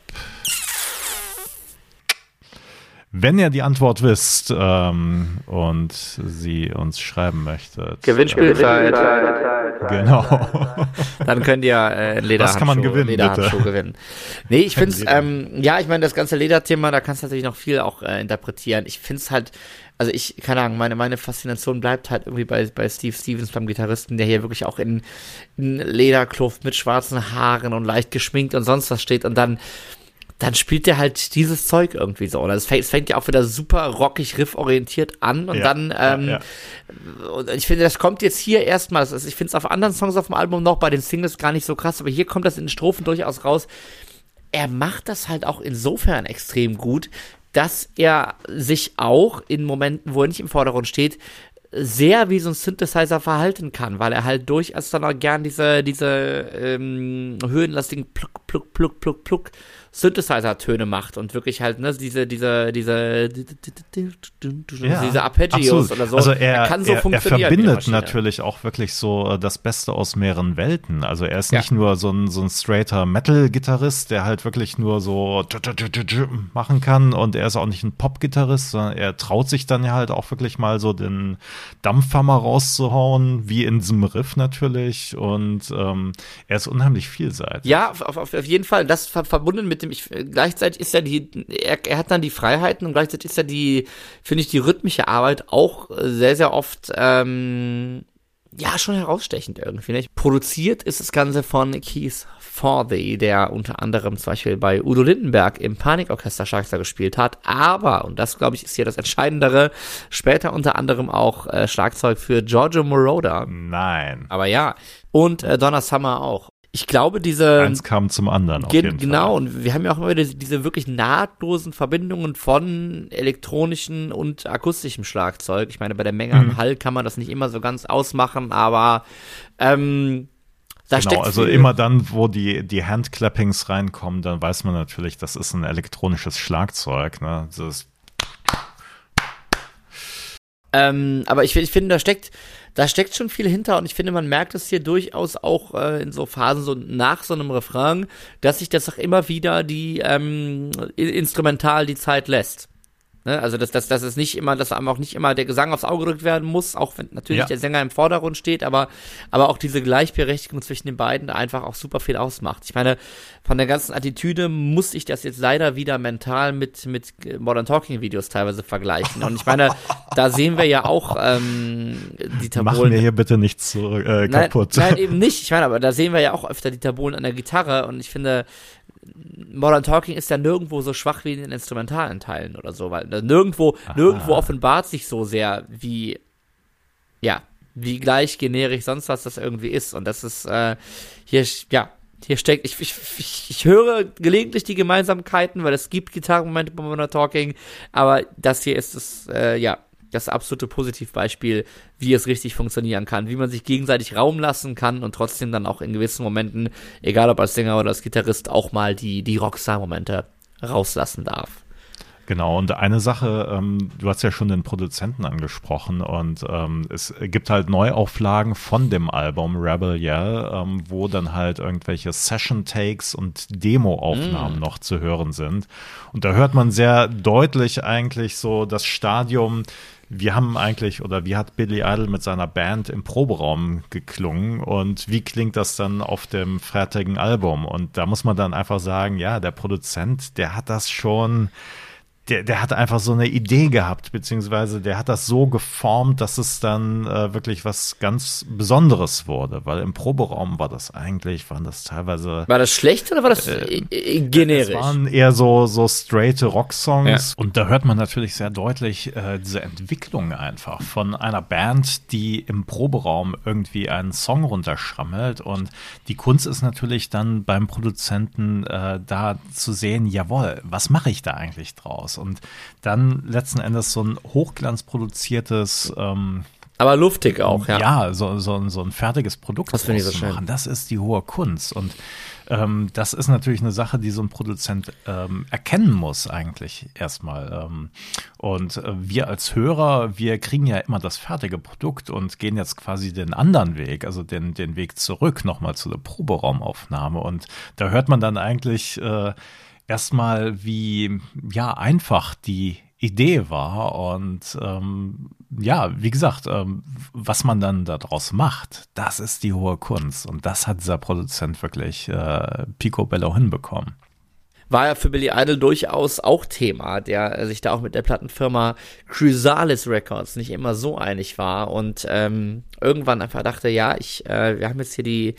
Wenn ihr die Antwort wisst ähm, und sie uns schreiben möchtet. Gewinnspielzeit. Äh, genau. (laughs) Dann könnt ihr äh, ein Was kann man gewinnen, Lederhandschuh bitte? gewinnen. Nee, ich finde es, Leder. ähm, ja, ich meine, das ganze Lederthema, da kannst du natürlich noch viel auch äh, interpretieren. Ich finde es halt, also ich, keine Ahnung, meine, meine Faszination bleibt halt irgendwie bei, bei Steve Stevens, beim Gitarristen, der hier wirklich auch in, in Lederkluft mit schwarzen Haaren und leicht geschminkt und sonst was steht und dann dann spielt der halt dieses Zeug irgendwie so. Und es fängt, es fängt ja auch wieder super rockig, rifforientiert an und Ja, dann, ähm, ja, und ich finde, das kommt jetzt hier erstmals. Also ich finde es auf anderen Songs auf dem Album noch, bei den Singles gar nicht so krass, aber hier kommt das in den Strophen durchaus raus. Er macht das halt auch insofern extrem gut, dass er sich auch in Momenten, wo er nicht im Vordergrund steht, sehr wie so ein Synthesizer verhalten kann, weil er halt durchaus dann auch gern diese, diese ähm, höhenlastigen Pluck, Pluck, Pluck, Pluck, Pluck Synthesizer-Töne macht und wirklich halt, ne, diese, diese, diese, Ja, diese Arpeggios absolut. oder so. Also er, kann so er, er verbindet natürlich auch wirklich so äh, das Beste aus mehreren Welten. Also er ist Ja. nicht nur so ein, so ein straighter Metal-Gitarrist, der halt wirklich nur so machen kann und er ist auch nicht ein Pop-Gitarrist, sondern er traut sich dann ja halt auch wirklich mal so den Dampfhammer rauszuhauen, wie in diesem Riff natürlich und ähm, er ist unheimlich vielseitig. Ja, auf, auf, auf jeden Fall. Das ver verbunden mit dem, ich, gleichzeitig ist ja die, er, er hat dann die Freiheiten und gleichzeitig ist ja die, finde ich, die rhythmische Arbeit auch sehr, sehr oft ähm, ja, schon herausstechend irgendwie. Nicht? Produziert ist das Ganze von Keith Forthy, der unter anderem zum Beispiel bei Udo Lindenberg im Panikorchester Schlagzeug gespielt hat, aber, und das glaube ich ist hier das Entscheidendere, später unter anderem auch äh, Schlagzeug für Giorgio Moroder. Nein. Aber ja, und äh, Donna Summer auch ich glaube, diese. Eins kam zum anderen. Auf jeden genau, Fall. und wir haben ja auch immer diese, diese wirklich nahtlosen Verbindungen von elektronischen und akustischem Schlagzeug. Ich meine, bei der Menge an mhm. Hall kann man das nicht immer so ganz ausmachen, aber ähm, da genau, also immer dann, wo die, die Handclappings reinkommen, dann weiß man natürlich, das ist ein elektronisches Schlagzeug. Ne? Das ähm, aber ich, ich finde, da steckt, da steckt schon viel hinter und ich finde, man merkt es hier durchaus auch äh, in so Phasen, so nach so einem Refrain, dass sich das auch immer wieder die ähm, instrumental die Zeit lässt. Ne? Also dass, dass, dass es nicht immer, dass einem auch nicht immer der Gesang aufs Auge gerückt werden muss, auch wenn natürlich ja. der Sänger im Vordergrund steht, aber, aber auch diese Gleichberechtigung zwischen den beiden einfach auch super viel ausmacht. Ich meine, von der ganzen Attitüde muss ich das jetzt leider wieder mental mit, mit Modern Talking Videos teilweise vergleichen. Und ich meine, da sehen wir ja auch ähm, die Tabolen. Machen wir hier bitte nichts so, äh, kaputt. Nein, nein, eben nicht. Ich meine, aber da sehen wir ja auch öfter die Tabolen an der Gitarre und ich finde, Modern Talking ist ja nirgendwo so schwach wie in den instrumentalen Teilen oder so, weil nirgendwo, Aha. nirgendwo offenbart sich so sehr, wie, ja, wie gleich generisch sonst was das irgendwie ist. Und das ist, äh, hier, ja, hier steckt, ich, ich, ich, ich höre gelegentlich die Gemeinsamkeiten, weil es gibt Gitarrenmomente bei Modern Talking, aber das hier ist es, äh, ja, das absolute Positivbeispiel, wie es richtig funktionieren kann, wie man sich gegenseitig Raum lassen kann und trotzdem dann auch in gewissen Momenten, egal ob als Sänger oder als Gitarrist, auch mal die, die Rockstar-Momente rauslassen darf. Genau, und eine Sache, ähm, du hast ja schon den Produzenten angesprochen und ähm, es gibt halt Neuauflagen von dem Album Rebel Yell, ähm, wo dann halt irgendwelche Session-Takes und Demo-Aufnahmen mm. noch zu hören sind. Und da hört man sehr deutlich eigentlich so das Stadium, wie haben eigentlich oder wie hat Billy Idol mit seiner Band im Proberaum geklungen und wie klingt das dann auf dem fertigen Album? Und da muss man dann einfach sagen, ja, der Produzent, der hat das schon der, der hat einfach so eine Idee gehabt, beziehungsweise der hat das so geformt, dass es dann äh, wirklich was ganz Besonderes wurde, weil im Proberaum war das eigentlich, waren das teilweise. War das schlecht oder war das äh, äh generisch? Es waren eher so, so straight Rocksongs ja. und da hört man natürlich sehr deutlich äh, diese Entwicklung einfach von einer Band, die im Proberaum irgendwie einen Song runterschrammelt und die Kunst ist natürlich dann beim Produzenten äh, da zu sehen, jawohl, was mache ich da eigentlich draus? Und dann letzten Endes so ein hochglanzproduziertes ähm, aber luftig auch, ja. Ja, so, so, so ein fertiges Produkt das ich so schön. machen. Das ist die hohe Kunst. Und ähm, das ist natürlich eine Sache, die so ein Produzent ähm, erkennen muss, eigentlich erstmal. Ähm, und äh, wir als Hörer, wir kriegen ja immer das fertige Produkt und gehen jetzt quasi den anderen Weg, also den, den Weg zurück nochmal zu der Proberaumaufnahme. Und da hört man dann eigentlich. Äh, erstmal, wie ja einfach die Idee war und ähm, ja, wie gesagt, ähm, was man dann daraus macht, das ist die hohe Kunst und das hat dieser Produzent wirklich äh, picobello hinbekommen. War ja für Billy Idol durchaus auch Thema, der sich da auch mit der Plattenfirma Chrysalis Records nicht immer so einig war und ähm, irgendwann einfach dachte, ja, ich, äh, wir haben jetzt hier die,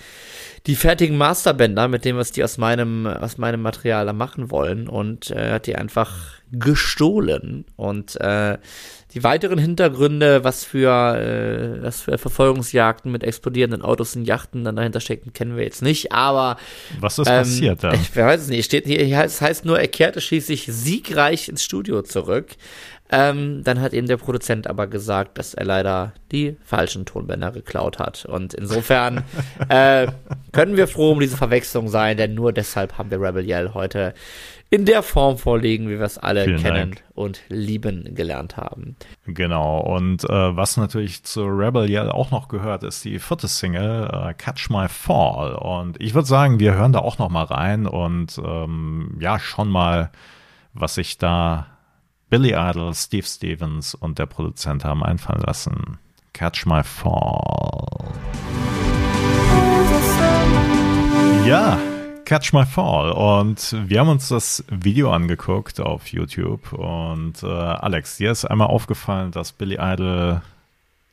die fertigen Masterbänder mit dem, was die aus meinem, aus meinem Material da machen wollen und äh, hat die einfach gestohlen und äh, die weiteren Hintergründe, was für, äh, was für Verfolgungsjagden mit explodierenden Autos und Yachten dann dahinter stecken, kennen wir jetzt nicht. Aber was ist ähm, passiert da? (laughs) Ich weiß es nicht. Steht hier, es heißt nur, er kehrte schließlich siegreich ins Studio zurück. Ähm, dann hat eben der Produzent aber gesagt, dass er leider die falschen Tonbänder geklaut hat. Und insofern (laughs) äh, können wir froh um diese Verwechslung sein, denn nur deshalb haben wir Rebel Yell heute in der Form vorlegen, wie wir es alle Vielen kennen Dank. und lieben gelernt haben. Genau, und äh, was natürlich zu Rebel Yell auch noch gehört, ist die vierte Single, äh, Catch My Fall. Und ich würde sagen, wir hören da auch noch mal rein und ähm, ja, schon mal, was sich da Billy Idol, Steve Stevens und der Produzent haben einfallen lassen. Catch My Fall. Ja, Catch My Fall. Und wir haben uns das Video angeguckt auf YouTube. Und äh, Alex, dir ist einmal aufgefallen, dass Billy Idol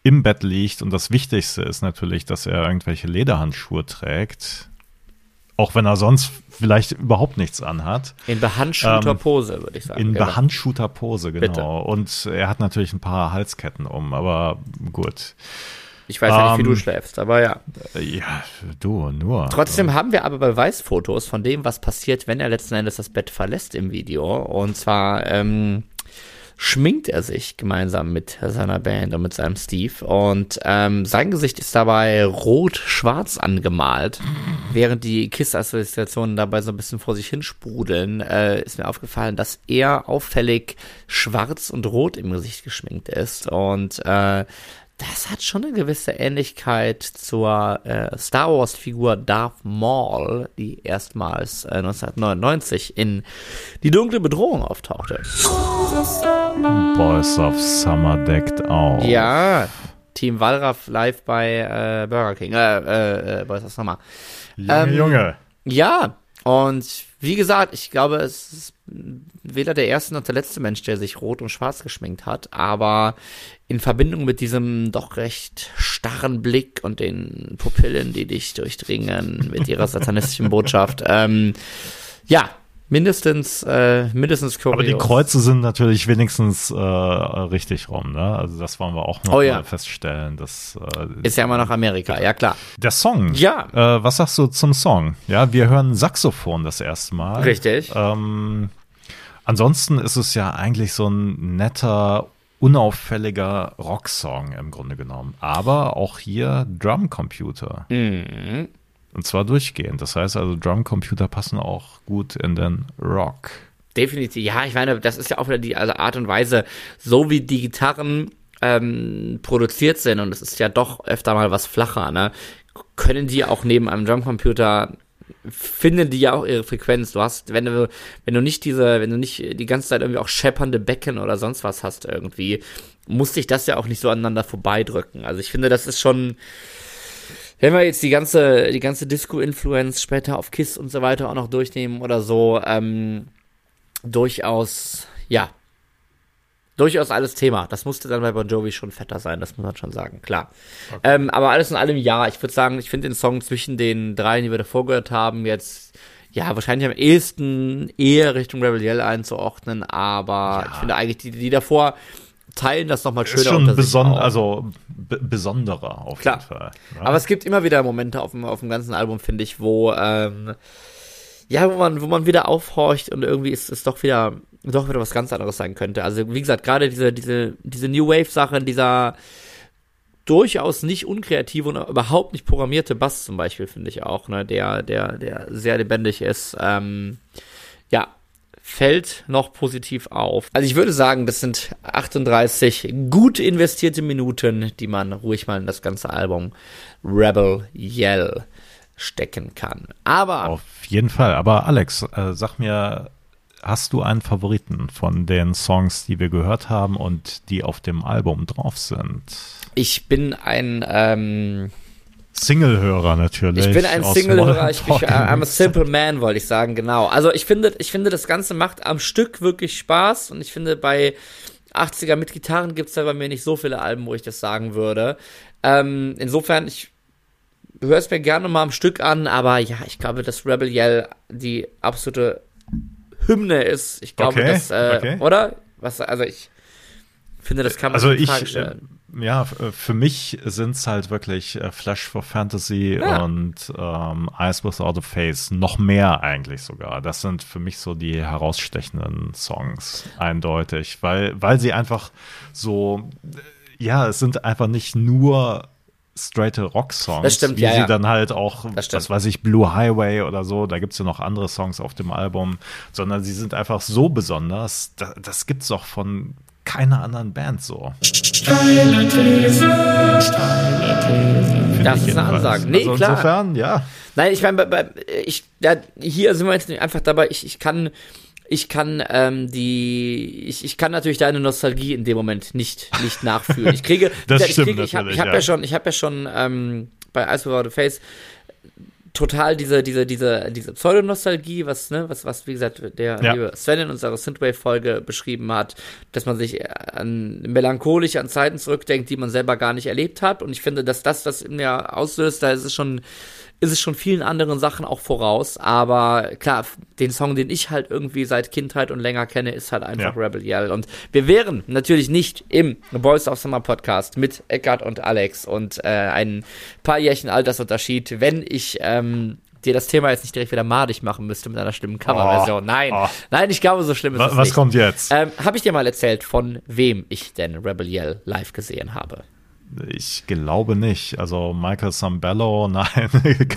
im Bett liegt und das Wichtigste ist natürlich, dass er irgendwelche Lederhandschuhe trägt, auch wenn er sonst vielleicht überhaupt nichts anhat. In behandschuhter ähm, Pose, würde ich sagen. In genau. behandschuhter Pose, genau. Bitte. Und er hat natürlich ein paar Halsketten um, aber gut. Ich weiß ja nicht, wie du ähm, schläfst, aber ja. Ja, du, nur. Trotzdem haben wir aber Beweisfotos von dem, was passiert, wenn er letzten Endes das Bett verlässt im Video. Und zwar ähm, schminkt er sich gemeinsam mit seiner Band und mit seinem Steve. Und ähm, sein Gesicht ist dabei rot-schwarz angemalt. Während die Kiss-Assoziationen dabei so ein bisschen vor sich hin sprudeln, äh, ist mir aufgefallen, dass er auffällig schwarz und rot im Gesicht geschminkt ist. Und äh, das hat schon eine gewisse Ähnlichkeit zur äh, Star Wars-Figur Darth Maul, die erstmals äh, 1999 in Die dunkle Bedrohung auftauchte. Boys of Summer deckt auf. Ja, Team Wallraff live bei äh, Burger King, äh, äh, äh Boys of Summer. Junge, ähm, Junge. Ja, und wie gesagt, ich glaube, es ist weder der erste noch der letzte Mensch, der sich rot und schwarz geschminkt hat, aber in Verbindung mit diesem doch recht starren Blick und den Pupillen, die dich durchdringen mit ihrer satanistischen Botschaft, (laughs) ähm, ja, mindestens, äh, mindestens kurios. Aber die Kreuze sind natürlich wenigstens äh, richtig rum, ne? Also das wollen wir auch noch oh, ja. feststellen. Das äh, ist ja immer noch Amerika, ja klar. Der Song. Ja. Äh, was sagst du zum Song? Ja, wir hören Saxophon das erste Mal. Richtig. Ähm, ansonsten ist es ja eigentlich so ein netter unauffälliger Rocksong im Grunde genommen. Aber auch hier Drumcomputer. Mhm. Und zwar durchgehend. Das heißt also, Drumcomputer passen auch gut in den Rock. Definitiv. Ja, ich meine, das ist ja auch wieder die also Art und Weise, so wie die Gitarren ähm, produziert sind, und es ist ja doch öfter mal was flacher, ne? Können die auch neben einem Drumcomputer finden die ja auch ihre Frequenz. Du hast, wenn du, wenn du nicht diese, wenn du nicht die ganze Zeit irgendwie auch scheppernde Becken oder sonst was hast irgendwie, muss sich das ja auch nicht so aneinander vorbeidrücken. Also ich finde, das ist schon, wenn wir jetzt die ganze, die ganze Disco-Influence später auf Kiss und so weiter auch noch durchnehmen oder so, ähm, durchaus, ja, durchaus alles Thema. Das musste dann bei Bon Jovi schon fetter sein, das muss man schon sagen, klar. Okay. Ähm, aber alles in allem ja. Ich würde sagen, ich finde den Song zwischen den dreien, die wir davor gehört haben, jetzt ja, wahrscheinlich am ehesten eher Richtung Rebel Yell einzuordnen, aber ja. ich finde eigentlich die, die davor teilen das nochmal schöner. Ist schon beson also besonderer auf Klar. jeden Fall. Ja. Aber es gibt immer wieder Momente auf dem, auf dem ganzen Album, finde ich, wo ähm, ja, wo man, wo man wieder aufhorcht und irgendwie ist es doch wieder doch wieder was ganz anderes sein könnte. Also wie gesagt, gerade diese, diese, diese New Wave-Sache, dieser durchaus nicht unkreative und überhaupt nicht programmierte Bass zum Beispiel, finde ich auch, ne, der, der, der sehr lebendig ist. Ähm, ja, fällt noch positiv auf. Also ich würde sagen, das sind 38 gut investierte Minuten, die man ruhig mal in das ganze Album Rebel Yell stecken kann. Aber auf jeden Fall. Aber Alex, äh, sag mir hast du einen Favoriten von den Songs, die wir gehört haben und die auf dem Album drauf sind? Ich bin ein ähm, Single-Hörer natürlich. Ich bin ein Single-Hörer. Ich, ich, I'm a simple man, wollte ich sagen, genau. Also ich finde, ich finde, das Ganze macht am Stück wirklich Spaß und ich finde, bei 80er mit Gitarren gibt es da bei mir nicht so viele Alben, wo ich das sagen würde. Ähm, insofern, ich höre es mir gerne mal am Stück an, aber ja, ich glaube, dass Rebel Yell die absolute Hymne ist. Ich glaube, okay, das, äh, okay. oder? Was, also ich finde, das kann man also ich, stellen. Äh, ja, für mich sind es halt wirklich äh, Flash for Fantasy ja. und ähm, Eyes Without a Face. Noch mehr eigentlich sogar. Das sind für mich so die herausstechenden Songs, eindeutig. Weil, weil sie einfach so, ja, es sind einfach nicht nur straighte Rock-Songs, wie ja, sie ja. dann halt auch, was weiß ich, Blue Highway oder so, da gibt es ja noch andere Songs auf dem Album, sondern sie sind einfach so besonders, das, das es auch von keiner anderen Band so. Steile These, steile These. Das ist eine Ansage. Nee, also klar. Insofern, ja. Nein, ich meine, ich, ja, hier sind wir jetzt einfach dabei, ich, ich kann ich kann ähm, die, ich, ich kann natürlich deine Nostalgie in dem Moment nicht, nicht nachfühlen. Ich kriege, (laughs) das ich, stimmt kriege, ich habe ich hab ja. ja. schon, ich habe ja schon ähm, bei Ice Without a Face total diese, diese, diese, diese Pseudonostalgie, was, ne, was, was, wie gesagt, der Ja. liebe Sven in unserer Synthwave-Folge beschrieben hat, dass man sich an melancholisch an Zeiten zurückdenkt, die man selber gar nicht erlebt hat. Und ich finde, dass das, was in mir auslöst, da ist es schon, ist es schon vielen anderen Sachen auch voraus. Aber klar, den Song, den ich halt irgendwie seit Kindheit und länger kenne, ist halt einfach Ja. Rebel Yell. Und wir wären natürlich nicht im Boys of Summer Podcast mit Eckart und Alex und äh, ein paar Jährchen Altersunterschied, wenn ich ähm, dir das Thema jetzt nicht direkt wieder madig machen müsste mit einer schlimmen Coverversion. Oh, Nein, oh. nein, ich glaube, so schlimm ist Wa- es Was nicht. kommt jetzt? Ähm, habe ich dir mal erzählt, von wem ich denn Rebel Yell live gesehen habe? Ich glaube nicht. Also Michael Sambello, (laughs) nein.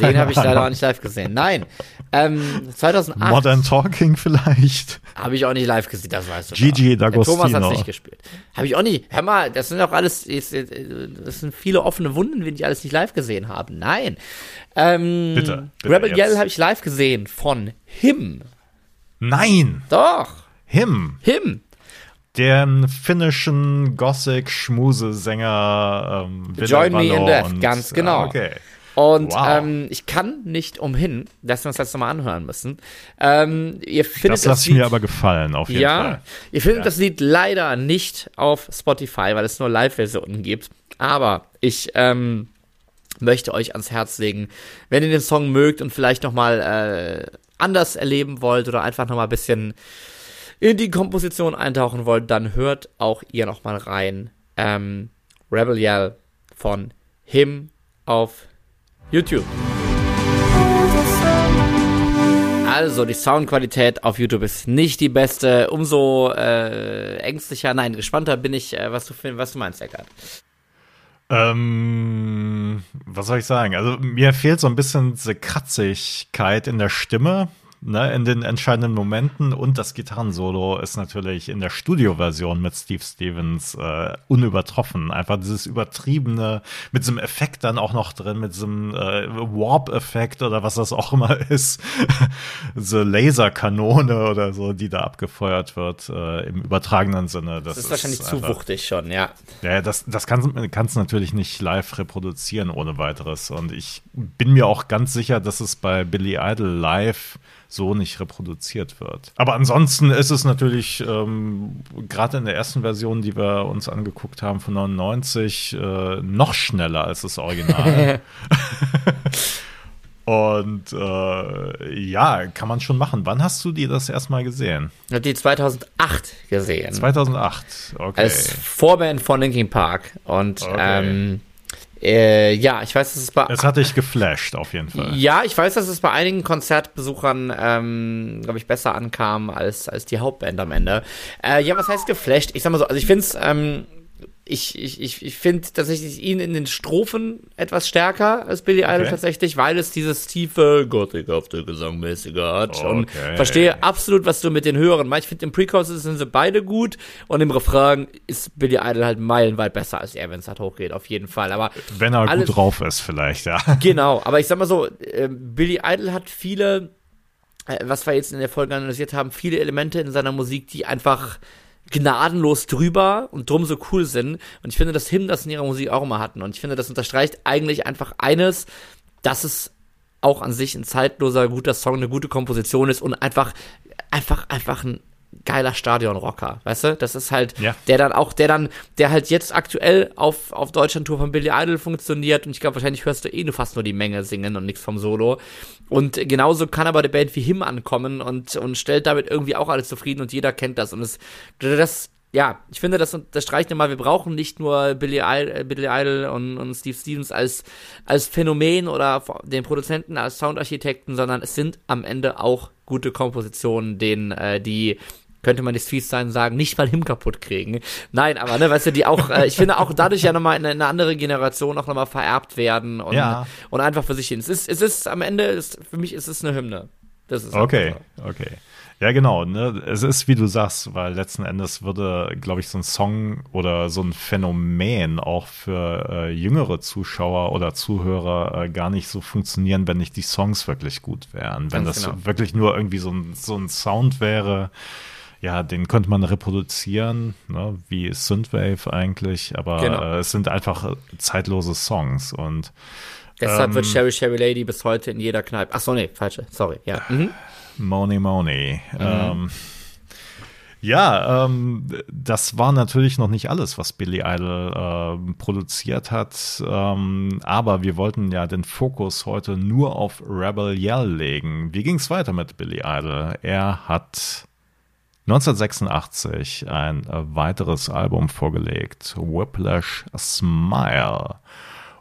Den habe ich leider auch nicht live gesehen. Nein. Ähm, 2008 Modern Talking vielleicht. habe ich auch nicht live gesehen, das weißt du. Gigi. Der Thomas hat D'Agostino. nicht gespielt. Habe ich auch nicht. Hör mal, das sind auch alles, das sind viele offene Wunden, wenn ich alles nicht live gesehen habe. Nein. Ähm, Bitte, bitte Rebel jetzt. Yell habe ich live gesehen von Him. Nein, Doch, him. Him. Den finnischen Gothic-Schmuse-Sänger ähm, Join Me in Death, und- ganz genau. Ah, Okay. Und Wow. ähm, ich kann nicht umhin, dass wir uns das nochmal anhören müssen. Ähm, ihr findet Das lasse ich Lied- mir aber gefallen, auf jeden ja, Fall. ihr findet Ja. das Lied leider nicht auf Spotify, weil es nur Live-Versionen gibt. Aber ich ähm, möchte euch ans Herz legen, wenn ihr den Song mögt und vielleicht nochmal äh, anders erleben wollt oder einfach nochmal ein bisschen in die Komposition eintauchen wollt, dann hört auch ihr nochmal rein. Ähm, Rebel Yell von Him auf YouTube. Also, die Soundqualität auf YouTube ist nicht die beste. Umso äh, ängstlicher, nein, gespannter bin ich, äh, was, du, was du meinst, Eckart. Ähm, was soll ich sagen? Also mir fehlt so ein bisschen diese Kratzigkeit in der Stimme, ne, in den entscheidenden Momenten und das Gitarrensolo ist natürlich in der Studioversion mit Steve Stevens äh, unübertroffen. Einfach dieses übertriebene, mit diesem Effekt dann auch noch drin, mit diesem äh, Warp-Effekt oder was das auch immer (laughs) ist. so Laserkanone oder so, die da abgefeuert wird, äh, im übertragenen Sinne. Das, Das ist wahrscheinlich zu einfach- wuchtig schon, ja. ja, das, das kannst kannst natürlich nicht live reproduzieren ohne weiteres. Und ich bin mir auch ganz sicher, dass es bei Billy Idol live so nicht reproduziert wird. Aber ansonsten ist es natürlich ähm, gerade in der ersten Version, die wir uns angeguckt haben von 99, äh, noch schneller als das Original. (laughs) Und äh, ja, kann man schon machen. Wann hast du die das erstmal gesehen? Ich habe die 2008 gesehen. 2008. Okay. Als Vorband von Linkin Park. Und Okay. ähm, äh, ja, ich weiß, dass es bei Es hat dich geflasht, auf jeden Fall. Ja, ich weiß, dass es bei einigen Konzertbesuchern, ähm, glaube ich, besser ankam als, als die Hauptband am Ende. Äh, ja, was heißt geflasht? Ich sag mal so, also ich finde es, ähm, ich, ich, ich, ich finde tatsächlich ihn in den Strophen etwas stärker als Billy Idol Okay. tatsächlich, weil es dieses tiefe, gothikhafte Gesangmäßige hat. Und Okay. verstehe absolut, was du mit den Hörern meinst. Ich finde, im Pre-Chorus sind sie beide gut und im Refrain ist Billy Idol halt meilenweit besser als er, wenn es halt hochgeht, auf jeden Fall. Aber Wenn er Alles- gut drauf ist, vielleicht, ja. (laughs) Genau, aber ich sag mal so, äh, Billy Idol hat viele, äh, was wir jetzt in der Folge analysiert haben, viele Elemente in seiner Musik, die einfach gnadenlos drüber und drum so cool sind. Und ich finde, dass Him das in ihrer Musik auch immer hatten. Und ich finde, das unterstreicht eigentlich einfach eines, dass es auch an sich ein zeitloser, guter Song, eine gute Komposition ist und einfach, einfach, einfach ein geiler Stadionrocker, weißt du? Das ist halt, Ja. der dann auch, der dann, der halt jetzt aktuell auf, auf Deutschland-Tour von Billy Idol funktioniert und ich glaube, wahrscheinlich hörst du eh nur fast nur die Menge singen und nichts vom Solo. Und genauso kann aber eine Band wie Him ankommen und, und stellt damit irgendwie auch alles zufrieden und jeder kennt das und es, das, ja, ich finde, das unterstreicht nochmal, wir brauchen nicht nur Billy Idol, äh, Billy Idol und, und Steve Stevens als, als Phänomen oder den Produzenten als Soundarchitekten, sondern es sind am Ende auch gute Kompositionen, denen, äh, die könnte man das fies sein sagen, nicht mal Him kaputt kriegen. Nein, aber ne, weißt du, die auch, äh, ich finde auch dadurch ja nochmal in eine andere Generation auch nochmal vererbt werden und, Ja. und einfach für sich hin. Es ist, es ist am Ende, ist, für mich ist es eine Hymne. Das ist Okay, so. okay. Ja, genau. Ne? Es ist, wie du sagst, weil letzten Endes würde, glaube ich, so ein Song oder so ein Phänomen auch für äh, jüngere Zuschauer oder Zuhörer äh, gar nicht so funktionieren, wenn nicht die Songs wirklich gut wären. Wenn Ganz das genau. wirklich nur irgendwie so ein, so ein Sound wäre, ja, den könnte man reproduzieren, ne? wie Synthwave eigentlich, aber Genau. äh, es sind einfach zeitlose Songs und Deshalb Ähm. wird Sherry Sherry Lady bis heute in jeder Kneipe. Ach so, nee, falsche. Sorry. Ja. Mhm. Money, Money. Ähm, ja, ähm, das war natürlich noch nicht alles, was Billy Idol ähm, produziert hat. Ähm, aber wir wollten ja den Fokus heute nur auf Rebel Yell legen. Wie ging es weiter mit Billy Idol? Er hat 1986 ein weiteres Album vorgelegt, Whiplash Smile.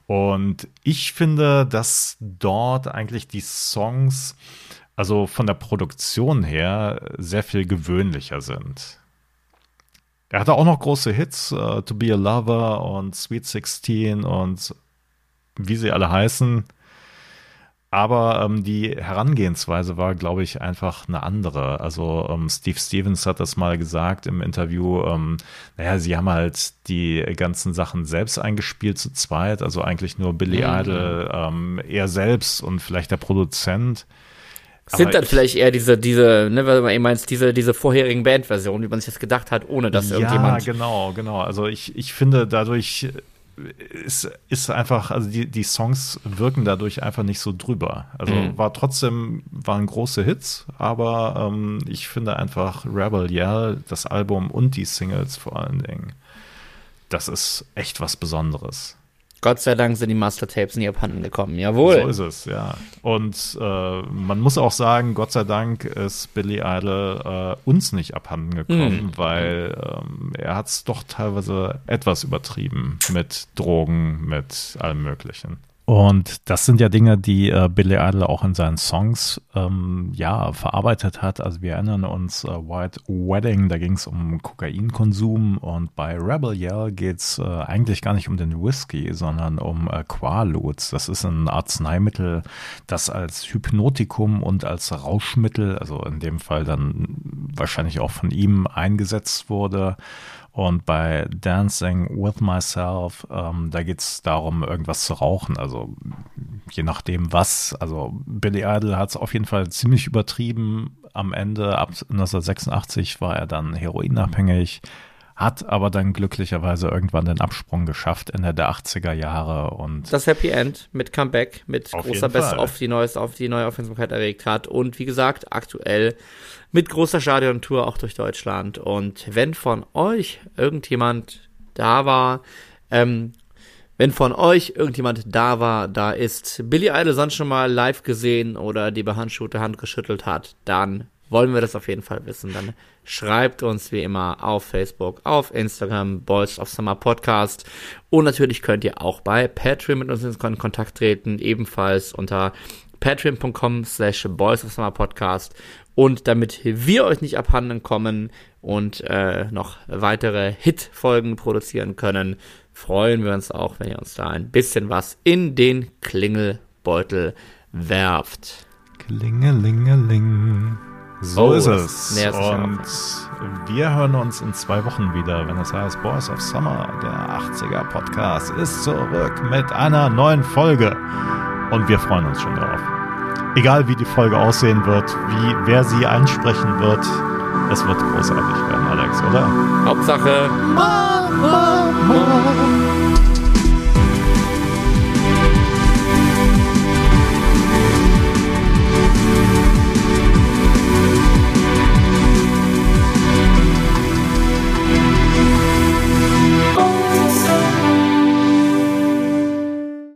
Und ich finde, dass dort eigentlich die Songs, also von der Produktion her, sehr viel gewöhnlicher sind. Er hatte auch noch große Hits, äh, To Be a Lover und Sweet 16 und wie sie alle heißen. Aber ähm, die Herangehensweise war, glaube ich, einfach eine andere. Also ähm, Steve Stevens hat das mal gesagt im Interview. Ähm, naja, sie haben halt die ganzen Sachen selbst eingespielt zu zweit. Also eigentlich nur Billy Mhm. Idol, ähm, er selbst und vielleicht der Produzent. Sind Aber dann ich- vielleicht eher diese, diese, ne, weil man eben meinst, diese, diese vorherigen Bandversionen, wie man sich das gedacht hat, ohne dass ja, irgendjemand. genau, genau. Also ich, ich finde, dadurch ist, ist einfach, also die, die Songs wirken dadurch einfach nicht so drüber. Also Mhm. war trotzdem, waren große Hits, aber ähm, ich finde einfach Rebel Yell, das Album und die Singles vor allen Dingen, das ist echt was Besonderes. Gott sei Dank sind die Mastertapes nie abhanden gekommen. Jawohl. So ist es, ja. Und äh, man muss auch sagen, Gott sei Dank ist Billy Idol äh, uns nicht abhanden gekommen, Mhm. weil ähm, er hat es doch teilweise etwas übertrieben mit Drogen, mit allem Möglichen. Und das sind ja Dinge, die äh, Billy Idol auch in seinen Songs ähm, ja verarbeitet hat. Also wir erinnern uns äh, White Wedding, da ging es um Kokainkonsum und bei Rebel Yell geht es äh, eigentlich gar nicht um den Whisky, sondern um äh, Quaaludes. Das ist ein Arzneimittel, das als Hypnotikum und als Rauschmittel, also in dem Fall dann wahrscheinlich auch von ihm eingesetzt wurde. Und bei Dancing with Myself, ähm, da geht es darum, irgendwas zu rauchen. Also je nachdem was. Also Billy Idol hat es auf jeden Fall ziemlich übertrieben. Am Ende, ab 1986, war er dann heroinabhängig, hat aber dann glücklicherweise irgendwann den Absprung geschafft, Ende der 80er Jahre. Und das Happy End mit Comeback, mit großer jeden Best Fall. auf die neues, auf die neue Aufmerksamkeit erregt hat und wie gesagt, aktuell mit großer Stadiontour auch durch Deutschland. Und wenn von euch irgendjemand da war, ähm, wenn von euch irgendjemand da war, da ist Billy Idol sonst schon mal live gesehen oder die behandschuhte Hand geschüttelt hat, dann wollen wir das auf jeden Fall wissen. Dann schreibt uns wie immer auf Facebook, auf Instagram, Boys of Summer Podcast. Und natürlich könnt ihr auch bei Patreon mit uns in Kon- Kontakt treten, ebenfalls unter patreon.com slash Boys of Summer Podcast. Und damit wir euch nicht abhanden kommen und äh, noch weitere Hit-Folgen produzieren können, freuen wir uns auch, wenn ihr uns da ein bisschen was in den Klingelbeutel werft. Klingelingeling. So Oh, ist es. nähert sich Und wir hören uns in zwei Wochen wieder, wenn es heißt Boys of Summer, der 80er Podcast, ist zurück mit einer neuen Folge. Und wir freuen uns schon drauf. Egal wie die Folge aussehen wird, wie wer sie einsprechen wird, es wird großartig werden, Alex, oder? Hauptsache, Mama, Mama.